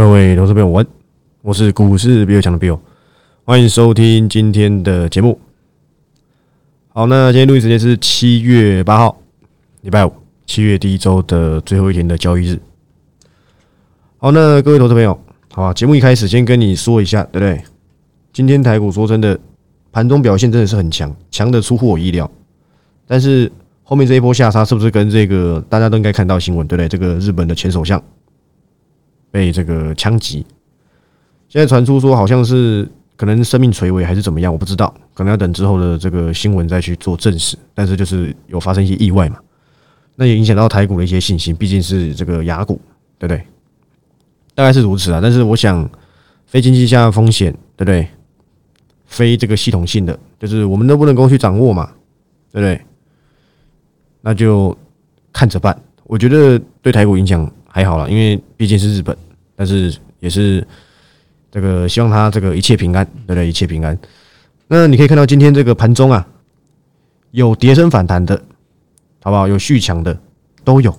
各位投资朋友，我我是股市比较强的 Bill，欢迎收听今天的节目。好，那今天录音时间是七月八号，礼拜五，七月第一周的最后一天的交易日。好，那各位投资朋友，好，节目一开始先跟你说一下，对不对？今天台股说真的，盘中表现真的是很强，强的出乎我意料。但是后面这一波下杀，是不是跟这个大家都应该看到新闻，对不对？这个日本的前首相。被这个枪击，现在传出说好像是可能生命垂危还是怎么样，我不知道，可能要等之后的这个新闻再去做证实。但是就是有发生一些意外嘛，那也影响到台股的一些信心，毕竟是这个雅股，对不对？大概是如此啊。但是我想，非经济下风险，对不对？非这个系统性的，就是我们都不能够去掌握嘛，对不对？那就看着办。我觉得对台股影响。还好了，因为毕竟是日本，但是也是这个希望他这个一切平安，对不对？一切平安。那你可以看到今天这个盘中啊，有跌升反弹的，好不好？有续强的都有，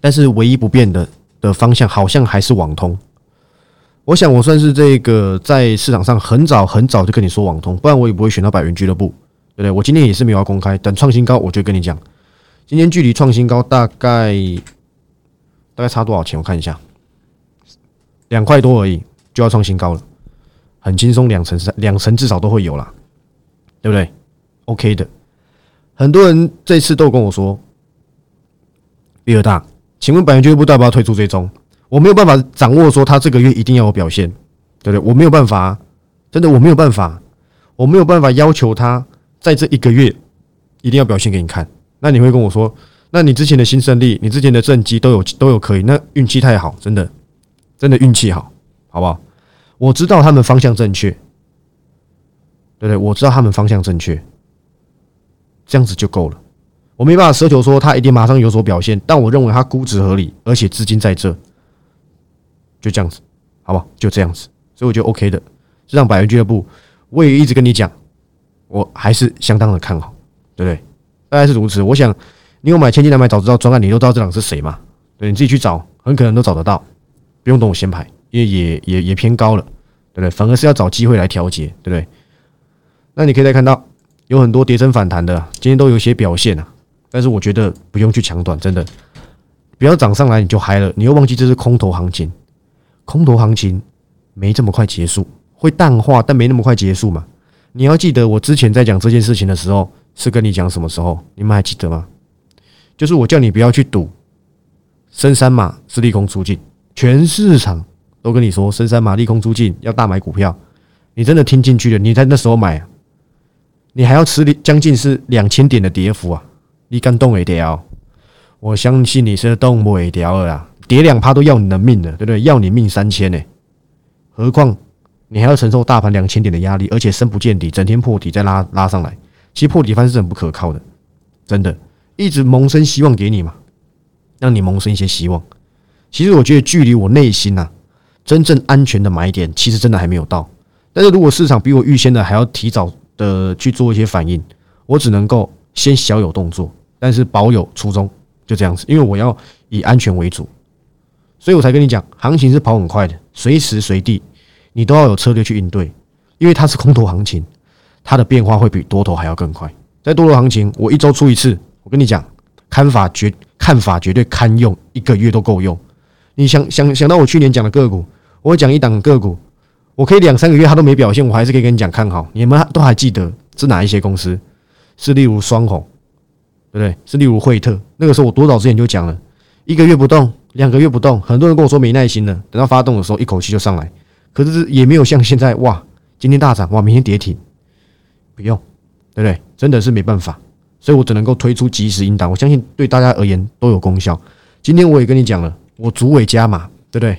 但是唯一不变的的方向好像还是网通。我想我算是这个在市场上很早很早就跟你说网通，不然我也不会选到百元俱乐部，对不对？我今天也是没有要公开，等创新高我就跟你讲，今天距离创新高大概。大概差多少钱？我看一下，两块多而已，就要创新高了，很轻松，两成三，两成至少都会有啦，对不对？OK 的，很多人这次都跟我说，比尔大，请问百元俱乐部要不要退出追踪？我没有办法掌握说他这个月一定要有表现，对不对？我没有办法，真的我没有办法，我没有办法要求他在这一个月一定要表现给你看。那你会跟我说？那你之前的新胜利，你之前的正绩都有都有可以，那运气太好，真的，真的运气好，好不好？我知道他们方向正确，对不对？我知道他们方向正确，这样子就够了。我没办法奢求说他一定马上有所表现，但我认为他估值合理，而且资金在这，就这样子，好不好？就这样子，所以我觉得 OK 的。这场百元俱乐部，我也一直跟你讲，我还是相当的看好，对不对？大概是如此。我想。你有买千金难买早知道专案，你都知道这档是谁嘛？对，你自己去找，很可能都找得到，不用等我先排，因为也也也偏高了，对不对？反而是要找机会来调节，对不对？那你可以再看到有很多跌升反弹的，今天都有一些表现啊，但是我觉得不用去抢短，真的，不要涨上来你就嗨了，你又忘记这是空头行情，空头行情没这么快结束，会淡化，但没那么快结束嘛。你要记得我之前在讲这件事情的时候，是跟你讲什么时候？你们还记得吗？就是我叫你不要去赌，深山马是利空出尽，全市场都跟你说深山马利空出尽，要大买股票，你真的听进去了？你在那时候买，你还要吃将近是两千点的跌幅啊！你敢动一条？我相信你是动不一条了啦，跌两趴都要你的命了，对不对？要你命三千呢，何况你还要承受大盘两千点的压力，而且深不见底，整天破底再拉拉上来，其实破底翻是很不可靠的，真的。一直萌生希望给你嘛，让你萌生一些希望。其实我觉得距离我内心呐真正安全的买点，其实真的还没有到。但是如果市场比我预先的还要提早的去做一些反应，我只能够先小有动作，但是保有初衷，就这样子。因为我要以安全为主，所以我才跟你讲，行情是跑很快的，随时随地你都要有策略去应对，因为它是空头行情，它的变化会比多头还要更快。在多头行情，我一周出一次。我跟你讲，看法绝看法绝对堪用，一个月都够用。你想想想到我去年讲的个股，我讲一档个股，我可以两三个月它都没表现，我还是可以跟你讲看好。你们都还记得是哪一些公司？是例如双红，对不对？是例如惠特。那个时候我多早之前就讲了，一个月不动，两个月不动，很多人跟我说没耐心了，等到发动的时候一口气就上来。可是也没有像现在哇，今天大涨哇，明天跌停，不用，对不对？真的是没办法。所以我只能够推出及时引导，我相信对大家而言都有功效。今天我也跟你讲了，我主尾加码，对不对？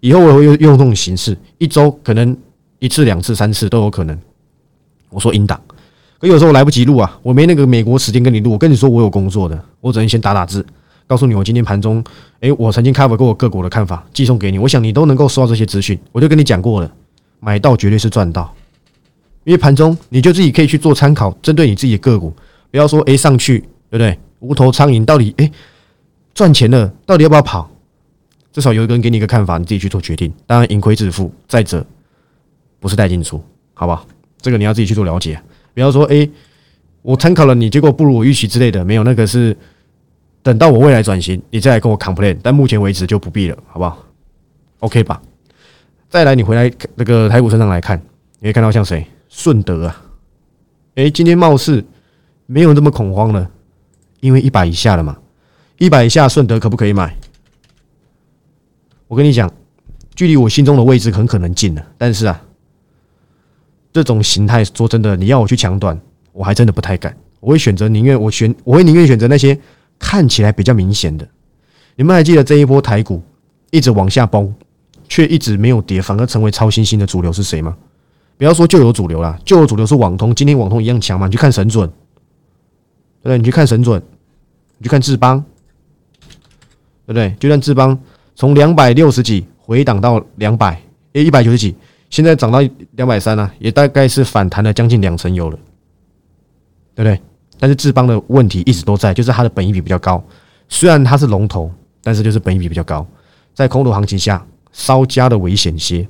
以后我会用用这种形式，一周可能一次、两次、三次都有可能。我说引导，可有时候我来不及录啊，我没那个美国时间跟你录。我跟你说我有工作的，我只能先打打字，告诉你我今天盘中，诶，我曾经 cover 过我个股的看法，寄送给你。我想你都能够收到这些资讯，我就跟你讲过了，买到绝对是赚到，因为盘中你就自己可以去做参考，针对你自己的个股。不要说哎上去对不对？无头苍蝇到底哎赚钱了，到底要不要跑？至少有一个人给你一个看法，你自己去做决定。当然盈亏自负，再者不是带进出，好不好？这个你要自己去做了解。比方说，诶，我参考了你，结果不如我预期之类的，没有那个是等到我未来转型，你再来跟我 complain。但目前为止就不必了，好不好？OK 吧？再来，你回来那个台股身上来看，你会看到像谁？顺德啊，诶，今天貌似没有那么恐慌了，因为一百以下了嘛。一百以下顺德可不可以买？我跟你讲，距离我心中的位置很可能近了，但是啊，这种形态说真的，你要我去抢短，我还真的不太敢。我会选择宁愿我选，我会宁愿选择那些看起来比较明显的。你们还记得这一波台股一直往下崩，却一直没有跌，反而成为超新星的主流是谁吗？不要说旧有主流啦，旧有主流是网通，今天网通一样强嘛？你去看神准，对不对？你去看神准，你去看智邦，对不对？就算智邦。从两百六十几回档到两百，诶，一百九十几，现在涨到两百三了，也大概是反弹了将近两成有了，对不对？但是智邦的问题一直都在，就是它的本益比比较高，虽然它是龙头，但是就是本益比比较高，在空头行情下稍加的危险些，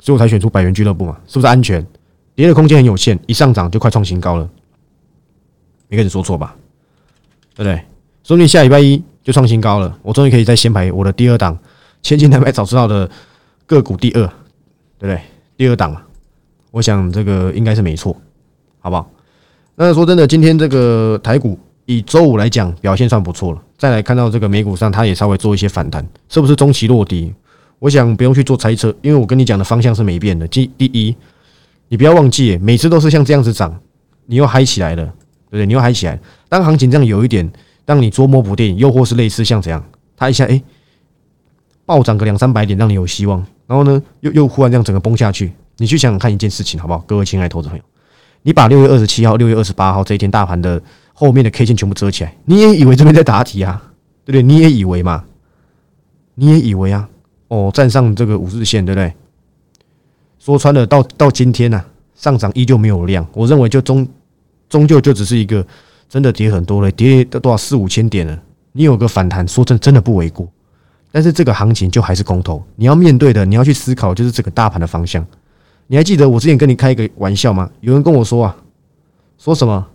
所以我才选出百元俱乐部嘛，是不是安全？跌的空间很有限，一上涨就快创新高了，没跟你说错吧？对不对？说不定下礼拜一。就创新高了，我终于可以再先排我的第二档，千金难买早知道的个股第二，对不对？第二档嘛，我想这个应该是没错，好不好？那说真的，今天这个台股以周五来讲表现算不错了。再来看到这个美股上，它也稍微做一些反弹，是不是中期落地？我想不用去做猜测，因为我跟你讲的方向是没变的。第第一，你不要忘记，每次都是像这样子涨，你又嗨起来了，对不对？你又嗨起来，当行情这样有一点。让你捉摸不定，又或是类似像这样，它一下哎暴涨个两三百点，让你有希望，然后呢又又忽然这样整个崩下去，你去想想看一件事情好不好？各位亲爱的投资朋友，你把六月二十七号、六月二十八号这一天大盘的后面的 K 线全部遮起来，你也以为这边在答题啊，对不对？你也以为嘛？你也以为啊？哦，站上这个五日线，对不对？说穿了，到到今天呢，上涨依旧没有量，我认为就终终究就只是一个。真的跌很多了，跌多少四五千点了。你有个反弹，说真真的不为过。但是这个行情就还是空头，你要面对的，你要去思考，就是这个大盘的方向。你还记得我之前跟你开一个玩笑吗？有人跟我说啊，说什么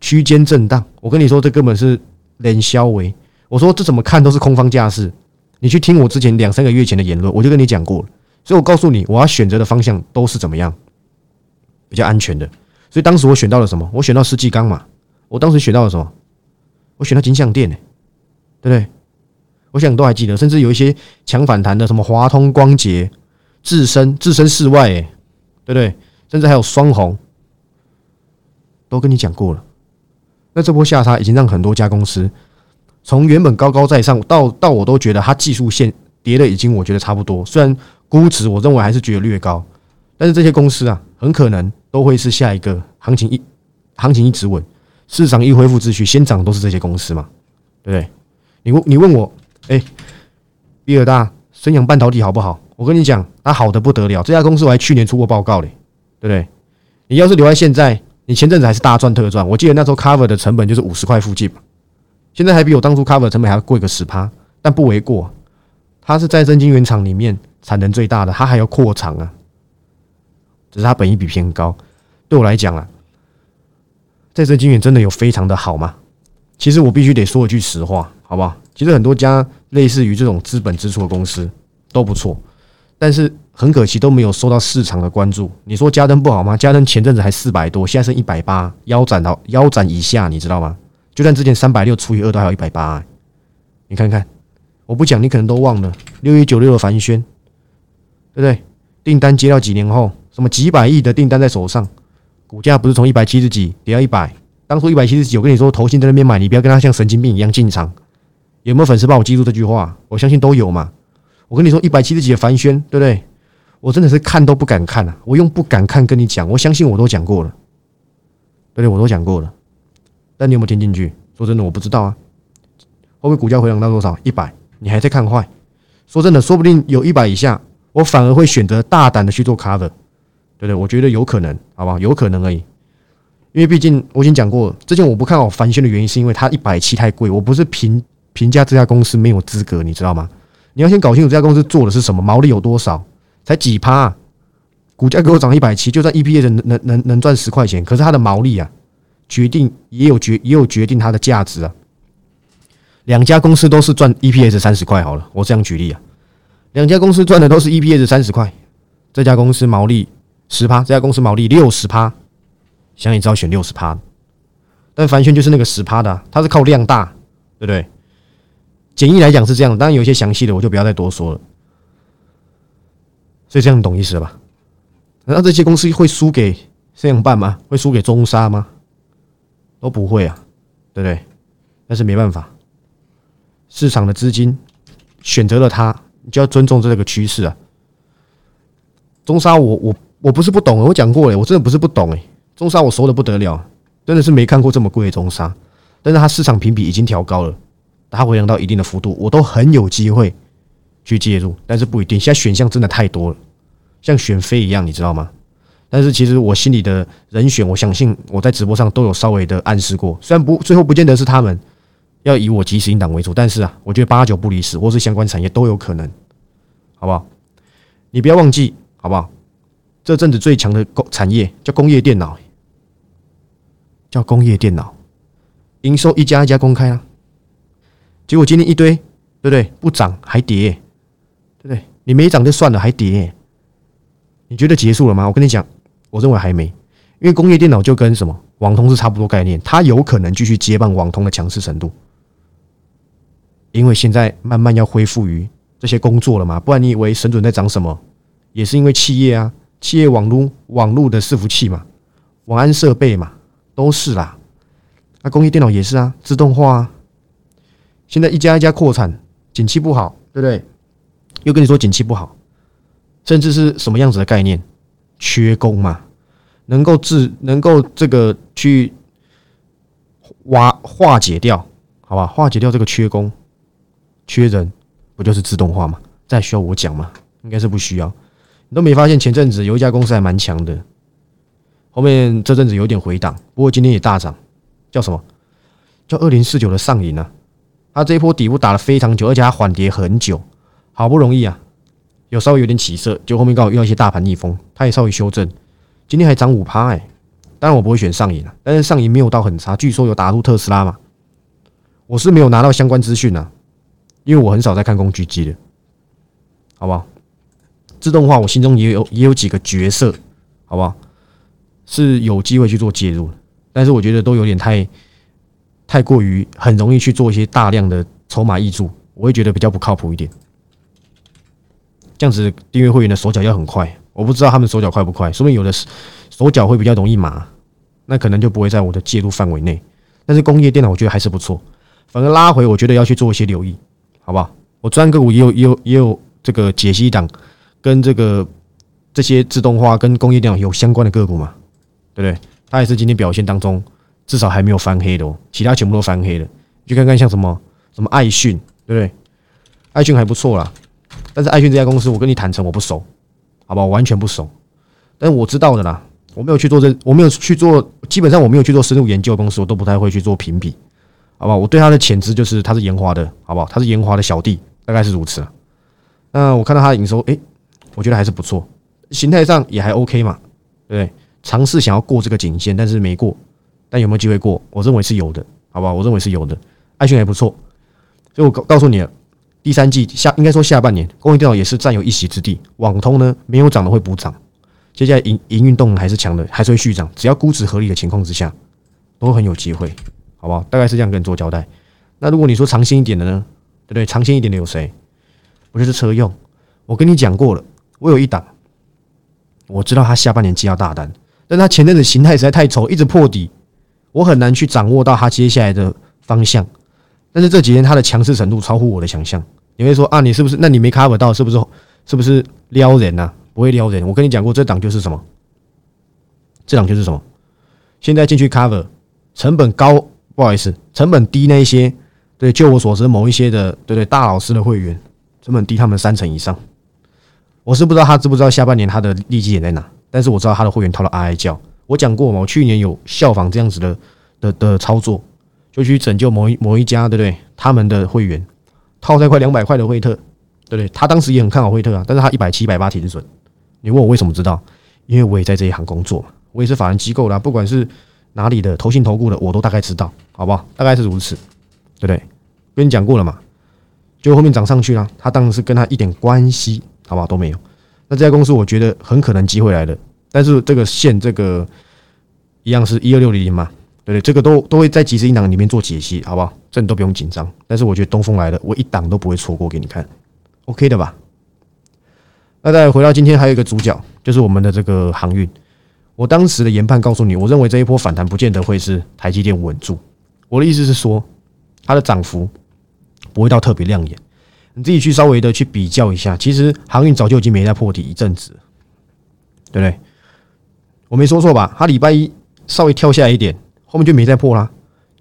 区间震荡？我跟你说，这根本是连消维。我说这怎么看都是空方架势。你去听我之前两三个月前的言论，我就跟你讲过了。所以我告诉你，我要选择的方向都是怎么样比较安全的。所以当时我选到了什么？我选到世纪钢嘛。我当时选到了什么？我选到金项店呢，对不对？我想都还记得，甚至有一些强反弹的，什么华通光捷、自身、自身室外，哎，对不对？甚至还有双红，都跟你讲过了。那这波下杀已经让很多家公司从原本高高在上到到我都觉得它技术线跌的已经我觉得差不多。虽然估值我认为还是觉得略高，但是这些公司啊，很可能都会是下一个行情一行情一直稳。市场一恢复秩序，先涨都是这些公司嘛，对不对？你问你问我，哎，比尔大、升阳半导体好不好？我跟你讲，它好的不得了。这家公司我还去年出过报告嘞，对不对？你要是留在现在，你前阵子还是大赚特赚。我记得那时候 cover 的成本就是五十块附近嘛，现在还比我当初 cover 的成本还要贵个十趴，但不为过。它是在真晶圆厂里面产能最大的，它还要扩厂啊，只是它本益比偏高。对我来讲啊。在这金源真的有非常的好吗？其实我必须得说一句实话，好不好？其实很多家类似于这种资本支出的公司都不错，但是很可惜都没有受到市场的关注。你说嘉登不好吗？嘉登前阵子还四百多，现在剩一百八，腰斩到腰斩以下，你知道吗？就算之前三百六除以二都还有一百八，你看看，我不讲你可能都忘了六一九六的凡轩，对不对？订单接到几年后，什么几百亿的订单在手上。股价不是从一百七十几跌到一百，当初一百七十几，我跟你说，投信在那边买，你不要跟他像神经病一样进场。有没有粉丝帮我记住这句话？我相信都有嘛。我跟你说，一百七十几的凡轩，对不对？我真的是看都不敢看啊！我用不敢看跟你讲，我相信我都讲过了，对不对？我都讲过了。但你有没有听进去？说真的，我不知道啊。会不会股价回涨到多少？一百？你还在看坏？说真的，说不定有一百以下，我反而会选择大胆的去做 cover。对对，我觉得有可能，好不好？有可能而已，因为毕竟我已经讲过，之前我不看好凡轩的原因是因为它一百七太贵，我不是评评价这家公司没有资格，你知道吗？你要先搞清楚这家公司做的是什么，毛利有多少，才几趴，啊股价给我涨一百七，就算 EPS 能能能能赚十块钱，可是它的毛利啊，决定也有决也有决定它的价值啊。两家公司都是赚 EPS 三十块好了，我这样举例啊，两家公司赚的都是 EPS 三十块，这家公司毛利十趴，这家公司毛利六十趴，想也知道选六十趴，但凡轩就是那个十趴的，它是靠量大，对不对？简易来讲是这样，当然有一些详细的我就不要再多说了。所以这样你懂意思了吧？难道这些公司会输给这样办吗？会输给中沙吗？都不会啊，对不对？但是没办法，市场的资金选择了它，你就要尊重这个趋势啊。中沙，我我我不是不懂，我讲过了，我真的不是不懂哎。中沙我熟的不得了，真的是没看过这么贵的中沙，但是它市场评比已经调高了。它回降到一定的幅度，我都很有机会去介入，但是不一定。现在选项真的太多了，像选飞一样，你知道吗？但是其实我心里的人选，我相信我在直播上都有稍微的暗示过。虽然不最后不见得是他们要以我及时引导为主，但是啊，我觉得八九不离十，或是相关产业都有可能，好不好？你不要忘记，好不好？这阵子最强的工产业叫工业电脑，叫工业电脑，营收一家一家公开啊。结果今天一堆，对不对？不涨还跌，对不对？你没涨就算了，还跌，你觉得结束了吗？我跟你讲，我认为还没，因为工业电脑就跟什么网通是差不多概念，它有可能继续接棒网通的强势程度，因为现在慢慢要恢复于这些工作了嘛，不然你以为神准在涨什么？也是因为企业啊，企业网络网络的伺服器嘛，网安设备嘛，都是啦。那工业电脑也是啊，自动化啊。现在一家一家扩产，景气不好，对不对？又跟你说景气不好，甚至是什么样子的概念？缺工嘛，能够治，能够这个去挖化解掉，好吧？化解掉这个缺工、缺人，不就是自动化吗？再需要我讲吗？应该是不需要。你都没发现前阵子有一家公司还蛮强的，后面这阵子有点回档，不过今天也大涨，叫什么？叫二零四九的上影啊。它这一波底部打了非常久，而且它缓跌很久，好不容易啊，有稍微有点起色，就后面刚好遇到一些大盘逆风，它也稍微修正，今天还涨五趴哎，当然我不会选上影了，但是上影没有到很差，据说有打入特斯拉嘛，我是没有拿到相关资讯啊，因为我很少在看工具机的，好不好？自动化我心中也有也有几个角色，好不好？是有机会去做介入但是我觉得都有点太。太过于很容易去做一些大量的筹码溢注，我会觉得比较不靠谱一点。这样子订阅会员的手脚要很快，我不知道他们手脚快不快，说明有的手脚会比较容易麻，那可能就不会在我的介入范围内。但是工业电脑我觉得还是不错，反而拉回我觉得要去做一些留意，好不好？我专个股也有也有也有这个解析档，跟这个这些自动化跟工业电脑有相关的个股嘛，对不对？它也是今天表现当中。至少还没有翻黑的哦，其他全部都翻黑了。去看看像什么什么爱讯，对不对？爱讯还不错啦，但是爱讯这家公司，我跟你坦诚，我不熟，好吧，我完全不熟。但是我知道的啦，我没有去做这，我没有去做，基本上我没有去做深入研究的公司，我都不太会去做评比，好吧？我对它的潜质就是它是研华的，好不好？它是研华的小弟，大概是如此。那我看到它的营收，诶，我觉得还是不错，形态上也还 OK 嘛，对不对？尝试想要过这个颈线，但是没过。但有没有机会过？我认为是有的，好吧？我认为是有的。爱讯还不错，所以我告告诉你了，第三季下应该说下半年，工业电脑也是占有一席之地。网通呢没有涨的会补涨，接下来营营运动还是强的，还是会续涨。只要估值合理的情况之下，都很有机会，好不好？大概是这样跟你做交代。那如果你说长线一点的呢？对不对？长线一点的有谁？我就是车用。我跟你讲过了，我有一档，我知道他下半年接要大单，但他前阵子形态实在太丑，一直破底。我很难去掌握到他接下来的方向，但是这几天他的强势程度超乎我的想象。你会说啊，你是不是？那你没 cover 到，是不是？是不是撩人呐？不会撩人。我跟你讲过，这档就是什么？这档就是什么？现在进去 cover，成本高，不好意思，成本低那一些，对，就我所知，某一些的，对对，大老师的会员，成本低他们三成以上。我是不知道他知不知道下半年他的利基点在哪，但是我知道他的会员掏了哀哀叫。我讲过嘛，我去年有效仿这样子的的的操作，就去拯救某一某一家，对不对？他们的会员套在快两百块的惠特，对不对？他当时也很看好惠特啊，但是他一百七、一百八停损。你问我为什么知道？因为我也在这一行工作嘛，我也是法人机构啦，不管是哪里的投信投顾的，我都大概知道，好不好？大概是如此，对不对？跟你讲过了嘛，就后面涨上去了，他当时是跟他一点关系，好不好？都没有。那这家公司我觉得很可能机会来的，但是这个线这个一样是一二六零零嘛，对不对？这个都都会在即时音档里面做解析，好不好？这你都不用紧张。但是我觉得东风来了，我一档都不会错过给你看，OK 的吧？那再回到今天，还有一个主角，就是我们的这个航运。我当时的研判告诉你，我认为这一波反弹不见得会是台积电稳住。我的意思是说，它的涨幅不会到特别亮眼。你自己去稍微的去比较一下，其实航运早就已经没在破底一阵子，对不对？我没说错吧？它礼拜一稍微跳下来一点，后面就没再破啦，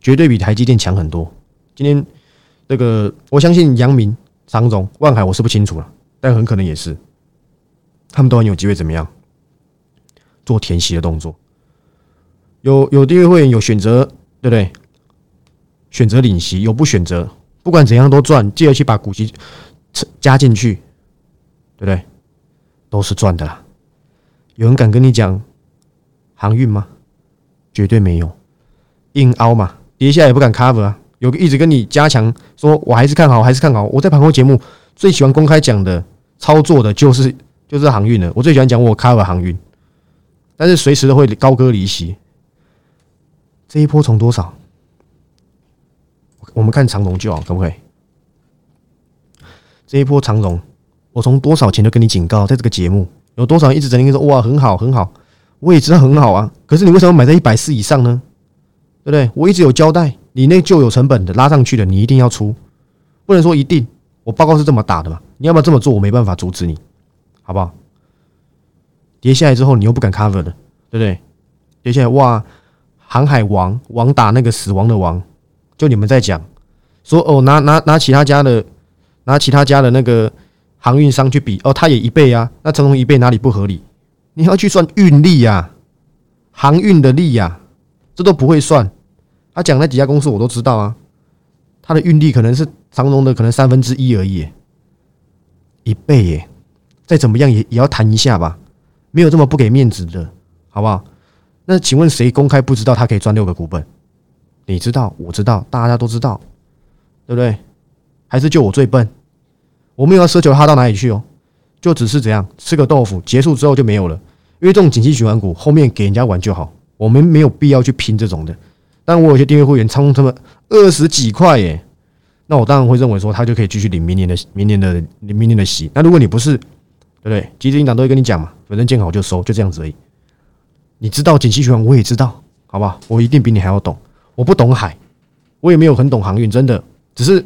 绝对比台积电强很多。今天这个，我相信阳明、长荣、万海，我是不清楚了，但很可能也是。他们都很有机会怎么样做填息的动作？有有订阅会员有选择，对不对？选择领息，有不选择，不管怎样都赚。记得去把股息加进去，对不对？都是赚的啦。有人敢跟你讲航运吗？绝对没有。硬凹嘛，跌下也不敢 cover 啊。有个一直跟你加强说，我还是看好，还是看好。我在盘后节目最喜欢公开讲的操作的就是。就是航运了，我最喜欢讲我 cover 航运，但是随时都会高歌离席。这一波从多少？我们看长龙就好，可不可以？这一波长龙，我从多少钱就跟你警告，在这个节目有多少人一直在跟你说哇很好很好，我也知道很好啊，可是你为什么买在一百四以上呢？对不对？我一直有交代，你那就有成本的拉上去的，你一定要出，不能说一定。我报告是这么打的嘛？你要不要这么做？我没办法阻止你。好不好？跌下来之后，你又不敢 cover 的，对不对？跌下来，哇！航海王王打那个死亡的王，就你们在讲说哦，拿拿拿其他家的，拿其他家的那个航运商去比哦，他也一倍啊，那成龙一倍哪里不合理？你要去算运力呀，航运的力呀，这都不会算。他讲那几家公司我都知道啊，他的运力可能是长龙的可能三分之一而已，一倍耶。再怎么样也也要谈一下吧，没有这么不给面子的，好不好？那请问谁公开不知道他可以赚六个股本？你知道，我知道，大家都知道，对不对？还是就我最笨？我没有要奢求他到哪里去哦，就只是怎样吃个豆腐，结束之后就没有了。因为这种景气循环股后面给人家玩就好，我们没有必要去拼这种的。但我有些订阅会员仓他们二十几块耶，那我当然会认为说他就可以继续领明年的明年的明年的息。那如果你不是，对不对？基金党都会跟你讲嘛，反正见好就收，就这样子而已。你知道景气循环，我也知道，好不好？我一定比你还要懂。我不懂海，我也没有很懂航运，真的。只是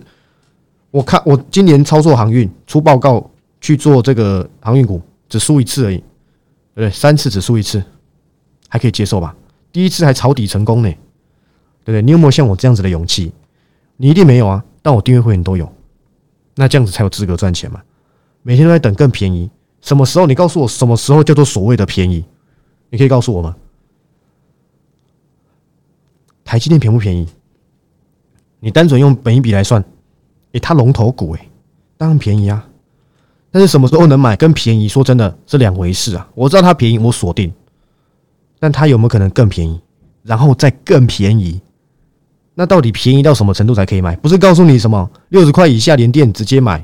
我看我今年操作航运出报告去做这个航运股，只输一次而已，对不对？三次只输一次，还可以接受吧？第一次还抄底成功呢，对不对？你有没有像我这样子的勇气？你一定没有啊，但我订阅会员都有，那这样子才有资格赚钱嘛。每天都在等更便宜。什么时候？你告诉我什么时候叫做所谓的便宜？你可以告诉我吗？台积电便不便宜？你单纯用本一比来算，诶，它龙头股诶，当然便宜啊。但是什么时候能买跟便宜，说真的是两回事啊。我知道它便宜，我锁定，但它有没有可能更便宜，然后再更便宜？那到底便宜到什么程度才可以买？不是告诉你什么六十块以下连电直接买？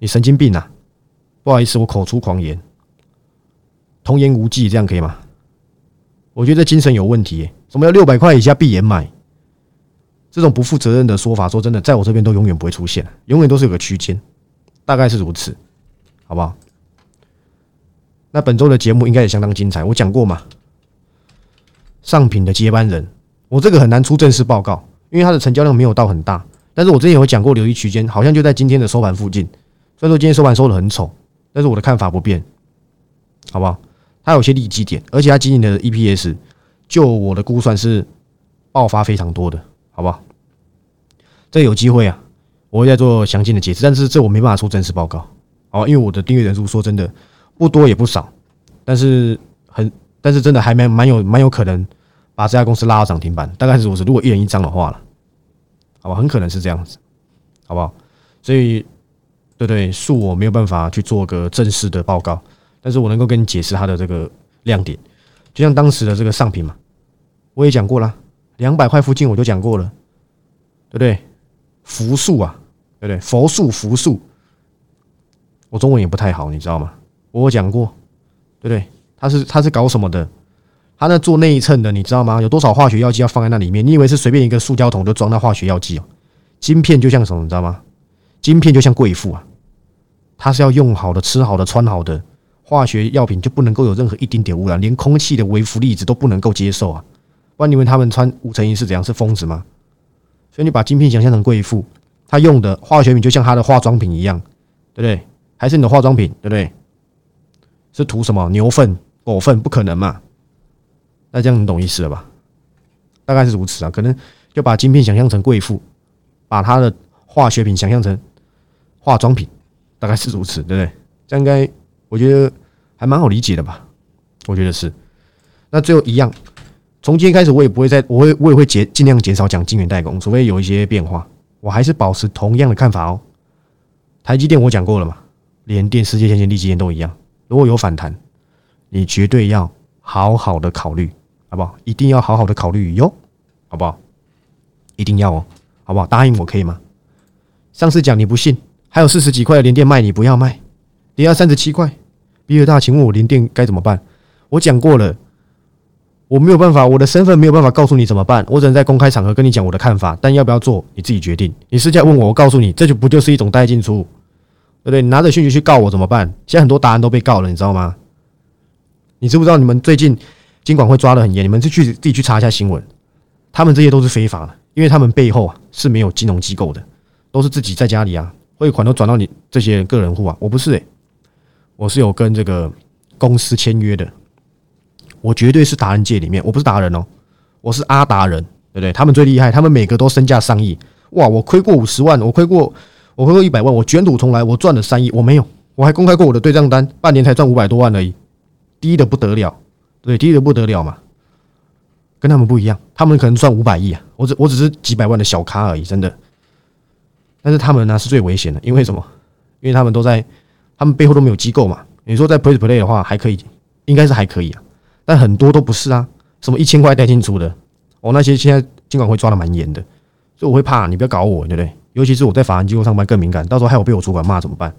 你神经病啊！不好意思，我口出狂言，童言无忌，这样可以吗？我觉得精神有问题。什么叫六百块以下闭眼买？这种不负责任的说法，说真的，在我这边都永远不会出现，永远都是有个区间，大概是如此，好不好？那本周的节目应该也相当精彩。我讲过嘛，上品的接班人，我这个很难出正式报告，因为它的成交量没有到很大。但是我之前有讲过，留意区间，好像就在今天的收盘附近。虽然说今天收盘收的很丑。但是我的看法不变，好不好？它有些利基点，而且它今年的 EPS，就我的估算是爆发非常多的，好不好？这有机会啊，我会再做详尽的解释。但是这我没办法出正式报告，哦，因为我的订阅人数说真的不多也不少，但是很，但是真的还蛮蛮有蛮有可能把这家公司拉到涨停板，大概是如此。如果一人一张的话了，好吧，很可能是这样子，好不好？所以。对对？恕我没有办法去做个正式的报告，但是我能够跟你解释它的这个亮点。就像当时的这个上品嘛，我也讲过了，两百块附近我就讲过了，对不对？福数啊，对不对？佛数、福数，我中文也不太好，你知道吗？我讲过，对不对？他是他是搞什么的？他那做内衬的，你知道吗？有多少化学药剂要放在那里面？你以为是随便一个塑胶桶就装那化学药剂哦？晶片就像什么，你知道吗？晶片就像贵妇啊，他是要用好的、吃好的、穿好的。化学药品就不能够有任何一丁点污染，连空气的微浮粒子都不能够接受啊！不然你问他们穿无尘衣是怎样？是疯子吗？所以你把晶片想象成贵妇，她用的化学品就像她的化妆品一样，对不对？还是你的化妆品，对不对？是涂什么牛粪、狗粪？不可能嘛！那这样你懂意思了吧？大概是如此啊，可能就把晶片想象成贵妇，把她的化学品想象成化妆品，大概是如此，对不对？这样应该。我觉得还蛮好理解的吧，我觉得是。那最后一样，从今天开始，我也不会再，我会我也会减尽量减少讲晶圆代工，除非有一些变化，我还是保持同样的看法哦。台积电我讲过了嘛，连电、世界先进、立基电都一样。如果有反弹，你绝对要好好的考虑，好不好？一定要好好的考虑哟，好不好？一定要哦，好不好？答应我可以吗？上次讲你不信，还有四十几块的连电卖，你不要卖。跌到三十七块，比尔大，请问我连电该怎么办？我讲过了，我没有办法，我的身份没有办法告诉你怎么办，我只能在公开场合跟你讲我的看法，但要不要做你自己决定。你私下问我，我告诉你，这就不就是一种带进出，对不对？你拿着讯息去告我怎么办？现在很多答案都被告了，你知道吗？你知不知道你们最近监管会抓的很严？你们是去自己去查一下新闻，他们这些都是非法的，因为他们背后啊是没有金融机构的，都是自己在家里啊汇款都转到你这些个人户啊，我不是诶。我是有跟这个公司签约的，我绝对是达人界里面，我不是达人哦，我是阿达人，对不对？他们最厉害，他们每个都身价上亿，哇！我亏过五十万，我亏过，我亏过一百万，我卷土重来，我赚了三亿，我没有，我还公开过我的对账单，半年才赚五百多万而已，低的不得了，对，低的不得了嘛，跟他们不一样，他们可能赚五百亿啊，我只我只是几百万的小咖而已，真的。但是他们呢是最危险的，因为什么？因为他们都在。他们背后都没有机构嘛？你说在 Play Play 的话还可以，应该是还可以啊。但很多都不是啊，什么一千块带进出的，哦，那些现在监管会抓的蛮严的，所以我会怕你不要搞我，对不对？尤其是我在法人机构上班更敏感，到时候害我被我主管骂怎么办？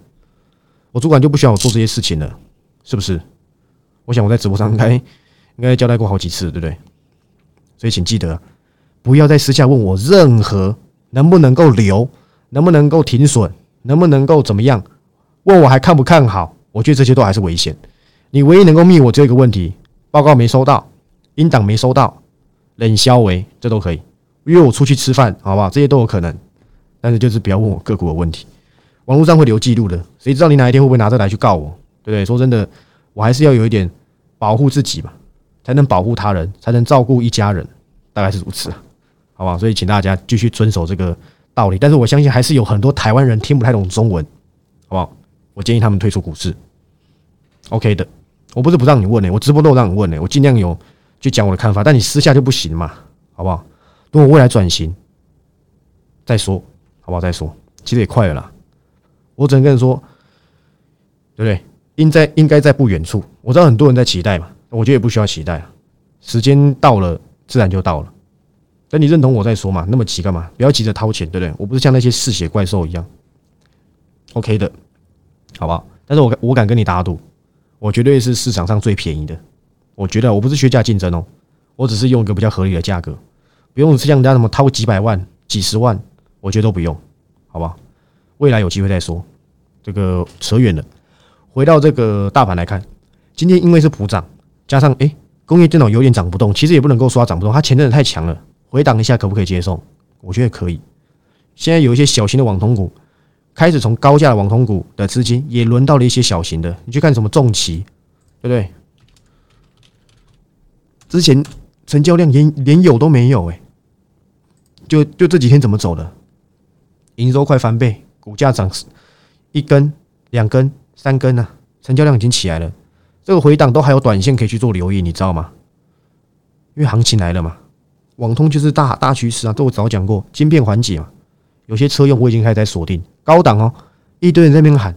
我主管就不需要我做这些事情了，是不是？我想我在直播上应该应该交代过好几次，对不对？所以请记得不要在私下问我任何能不能够留，能不能够停损，能不能够怎么样。问我还看不看好？我觉得这些都还是危险。你唯一能够密我只有一个问题，报告没收到，英党没收到，冷消为这都可以约我出去吃饭，好不好？这些都有可能。但是就是不要问我个股的问题，网络上会留记录的，谁知道你哪一天会不会拿这来去告我？对不对？说真的，我还是要有一点保护自己嘛，才能保护他人，才能照顾一家人，大概是如此，好不好？所以请大家继续遵守这个道理。但是我相信还是有很多台湾人听不太懂中文，好不好？我建议他们退出股市，OK 的。我不是不让你问呢，我直播都让你问呢，我尽量有去讲我的看法，但你私下就不行嘛，好不好？等我未来转型再说，好不好？再说，其实也快了啦。我只能跟你说，对不对？应在应该在不远处。我知道很多人在期待嘛，我觉得也不需要期待。时间到了，自然就到了。等你认同我再说嘛，那么急干嘛？不要急着掏钱，对不对？我不是像那些嗜血怪兽一样，OK 的。好不好？但是我我敢跟你打赌，我绝对是市场上最便宜的。我觉得我不是削价竞争哦，我只是用一个比较合理的价格，不用像人家什么掏几百万、几十万，我觉得都不用，好不好？未来有机会再说。这个扯远了，回到这个大盘来看，今天因为是普涨，加上哎工业电脑有点涨不动，其实也不能够说它涨不动，它前阵子太强了，回档一下可不可以接受？我觉得可以。现在有一些小型的网通股。开始从高价的网通股的资金也轮到了一些小型的，你去看什么重旗，对不对？之前成交量连连有都没有，哎，就就这几天怎么走的？营收快翻倍，股价涨一根、两根、三根呢？成交量已经起来了，这个回档都还有短线可以去做留意，你知道吗？因为行情来了嘛，网通就是大大趋势啊，都我早讲过，晶片缓解嘛。有些车用我已经开始在锁定高档哦，一堆人在那边喊。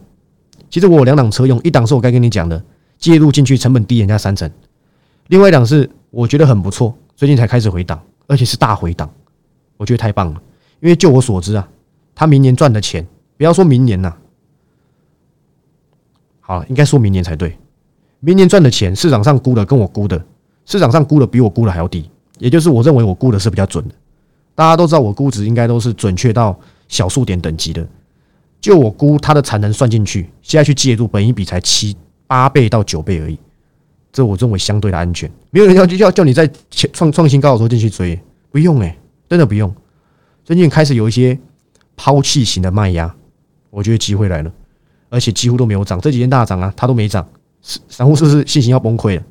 其实我有两档车用，一档是我该跟你讲的，介入进去成本低人家三成，另外一档是我觉得很不错，最近才开始回档，而且是大回档，我觉得太棒了。因为就我所知啊，他明年赚的钱，不要说明年呐，好，应该说明年才对。明年赚的钱，市场上估的跟我估的，市场上估的比我估的还要低，也就是我认为我估的是比较准的。大家都知道我估值应该都是准确到小数点等级的。就我估它的产能算进去，现在去介入，本一比才七八倍到九倍而已，这我认为相对的安全。没有人要要叫你在创创新高的时候进去追，不用诶，真的不用。最近开始有一些抛弃型的卖压，我觉得机会来了，而且几乎都没有涨。这几天大涨啊，它都没涨，散户是不是信心要崩溃了？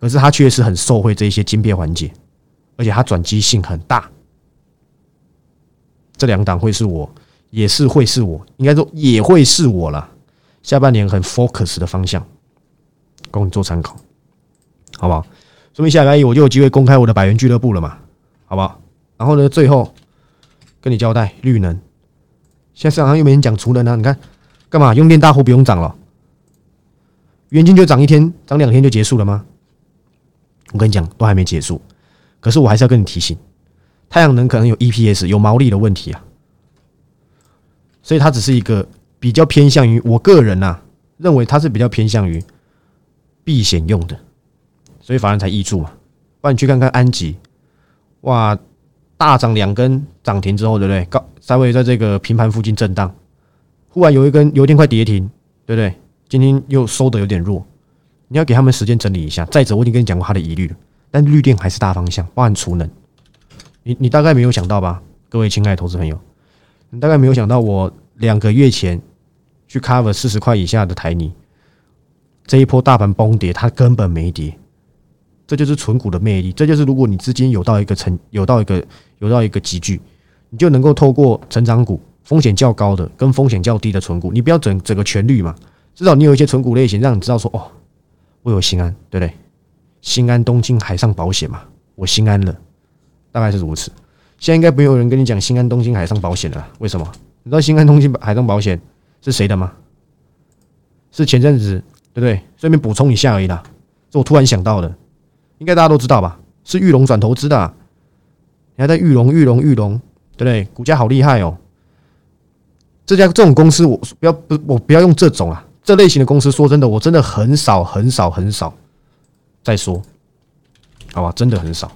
可是它确实很受惠这一些晶片环节，而且它转机性很大。这两档会是我。也是会是我，应该说也会是我了。下半年很 focus 的方向，供你做参考，好不好？说明下礼拜一我就有机会公开我的百元俱乐部了嘛，好不好？然后呢，最后跟你交代，绿能现在市场上又没人讲除能啊？你看干嘛？用电大户不用涨了，元金就涨一天，涨两天就结束了吗？我跟你讲，都还没结束。可是我还是要跟你提醒，太阳能可能有 EPS 有毛利的问题啊。所以它只是一个比较偏向于我个人呐，认为它是比较偏向于避险用的，所以反而才易住嘛。不然你去看看安吉，哇，大涨两根涨停之后，对不对？高稍微在这个平盘附近震荡，忽然有一根有一天快跌停，对不对？今天又收的有点弱，你要给他们时间整理一下。再者，我已经跟你讲过他的疑虑了，但绿电还是大方向，包含储能，你你大概没有想到吧，各位亲爱的投资朋友。你大概没有想到，我两个月前去 cover 四十块以下的台泥，这一波大盘崩跌，它根本没跌，这就是纯股的魅力。这就是如果你资金有到一个成，有到一个有到一个集聚，你就能够透过成长股风险较高的跟风险较低的纯股，你不要整整个全绿嘛，至少你有一些纯股类型，让你知道说哦，我有心安，对不对？心安东京海上保险嘛，我心安了，大概是如此。现在应该没有人跟你讲新安东京海上保险了，为什么？你知道新安东京海上保险是谁的吗？是前阵子对不对？顺便补充一下而已啦，是我突然想到的，应该大家都知道吧？是玉龙转投资的，你还在玉龙、玉龙、玉龙，对不对？股价好厉害哦！这家这种公司，我不要不我不要用这种啊，这类型的公司，说真的，我真的很少很少很少再说，好吧？真的很少。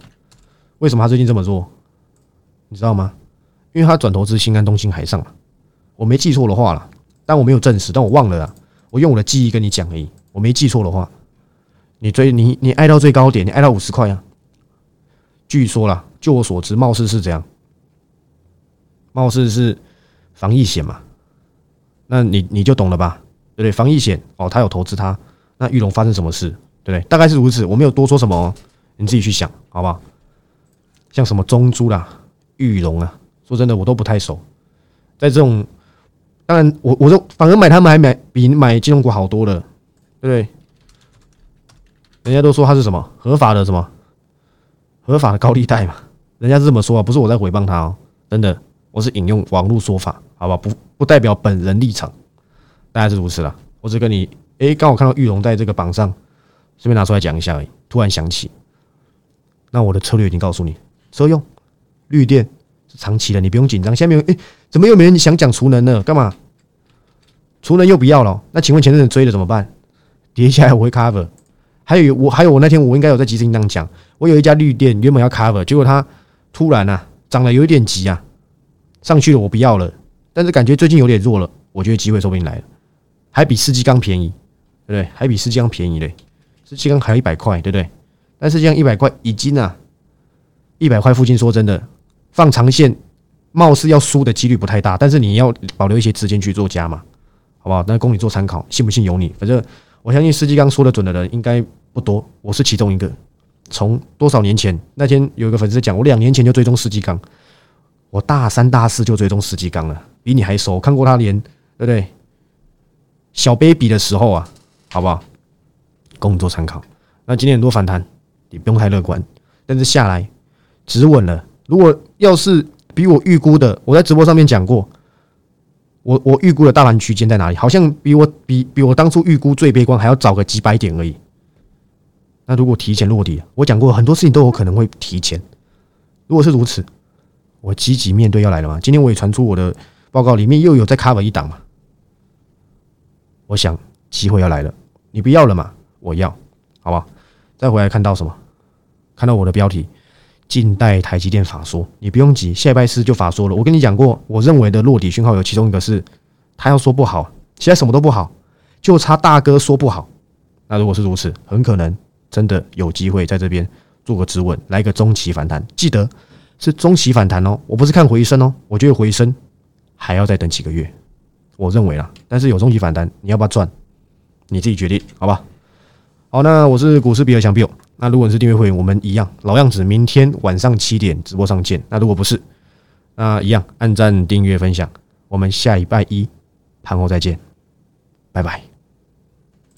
为什么他最近这么做？你知道吗？因为他转投资新安东兴海上嘛，我没记错的话了，但我没有证实，但我忘了啦。我用我的记忆跟你讲而已。我没记错的话，你追你你挨到最高点，你挨到五十块啊。据说啦，就我所知，貌似是这样，貌似是防疫险嘛。那你你就懂了吧？对不对？防疫险哦，他有投资他，那玉龙发生什么事？对不对？大概是如此，我没有多说什么，你自己去想，好不好？像什么中珠啦。玉龙啊，说真的，我都不太熟。在这种，当然，我我说，反而买他们还买比买金融股好多了，对不对？人家都说他是什么合法的什么合法的高利贷嘛，人家是这么说啊，不是我在诽谤他哦，真的，我是引用网络说法，好吧，不不代表本人立场，大概是如此了。我只跟你，哎，刚好看到玉龙在这个榜上，顺便拿出来讲一下而已。突然想起，那我的策略已经告诉你，车用。绿电是长期的，你不用紧张。下面哎，怎么又没人想讲储能呢？干嘛？储能又不要了？那请问前阵子追的怎么办？跌下来我会 cover。还有我，还有我那天我应该有在集资音档讲，我有一家绿电原本要 cover，结果它突然啊涨得有一点急啊，上去了我不要了。但是感觉最近有点弱了，我觉得机会说不定来了，还比世纪钢便宜，对不对？还比世纪钢便宜嘞，世纪钢还要一百块，对不对？但是这样一百块已经啊，一百块附近，说真的。放长线，貌似要输的几率不太大，但是你要保留一些资金去做加嘛，好不好？那供你做参考，信不信由你。反正我相信司机刚说的准的人应该不多，我是其中一个。从多少年前那天有一个粉丝讲，我两年前就追踪司机刚，我大三大四就追踪司机刚了，比你还熟。看过他连对不对？小 baby 的时候啊，好不好？供你做参考。那今天很多反弹，你不用太乐观，但是下来止稳了。如果要是比我预估的，我在直播上面讲过，我我预估的大盘区间在哪里？好像比我比比我当初预估最悲观还要早个几百点而已。那如果提前落地，我讲过很多事情都有可能会提前。如果是如此，我积极面对要来了吗？今天我也传出我的报告里面又有在 cover 一档嘛。我想机会要来了，你不要了嘛？我要，好吧？再回来看到什么？看到我的标题。近代台积电法说，你不用急，下拜四就法说了。我跟你讲过，我认为的落底讯号有其中一个是，他要说不好，其他什么都不好，就差大哥说不好。那如果是如此，很可能真的有机会在这边做个止稳，来个中期反弹。记得是中期反弹哦，我不是看回升哦，我觉得回升还要再等几个月，我认为啦。但是有中期反弹，你要不要赚？你自己决定，好吧？好，那我是股市比尔强 Bill。那如果你是订阅会员，我们一样老样子，明天晚上七点直播上见。那如果不是，那一样按赞、订阅、分享。我们下礼拜一盘后再见，拜拜。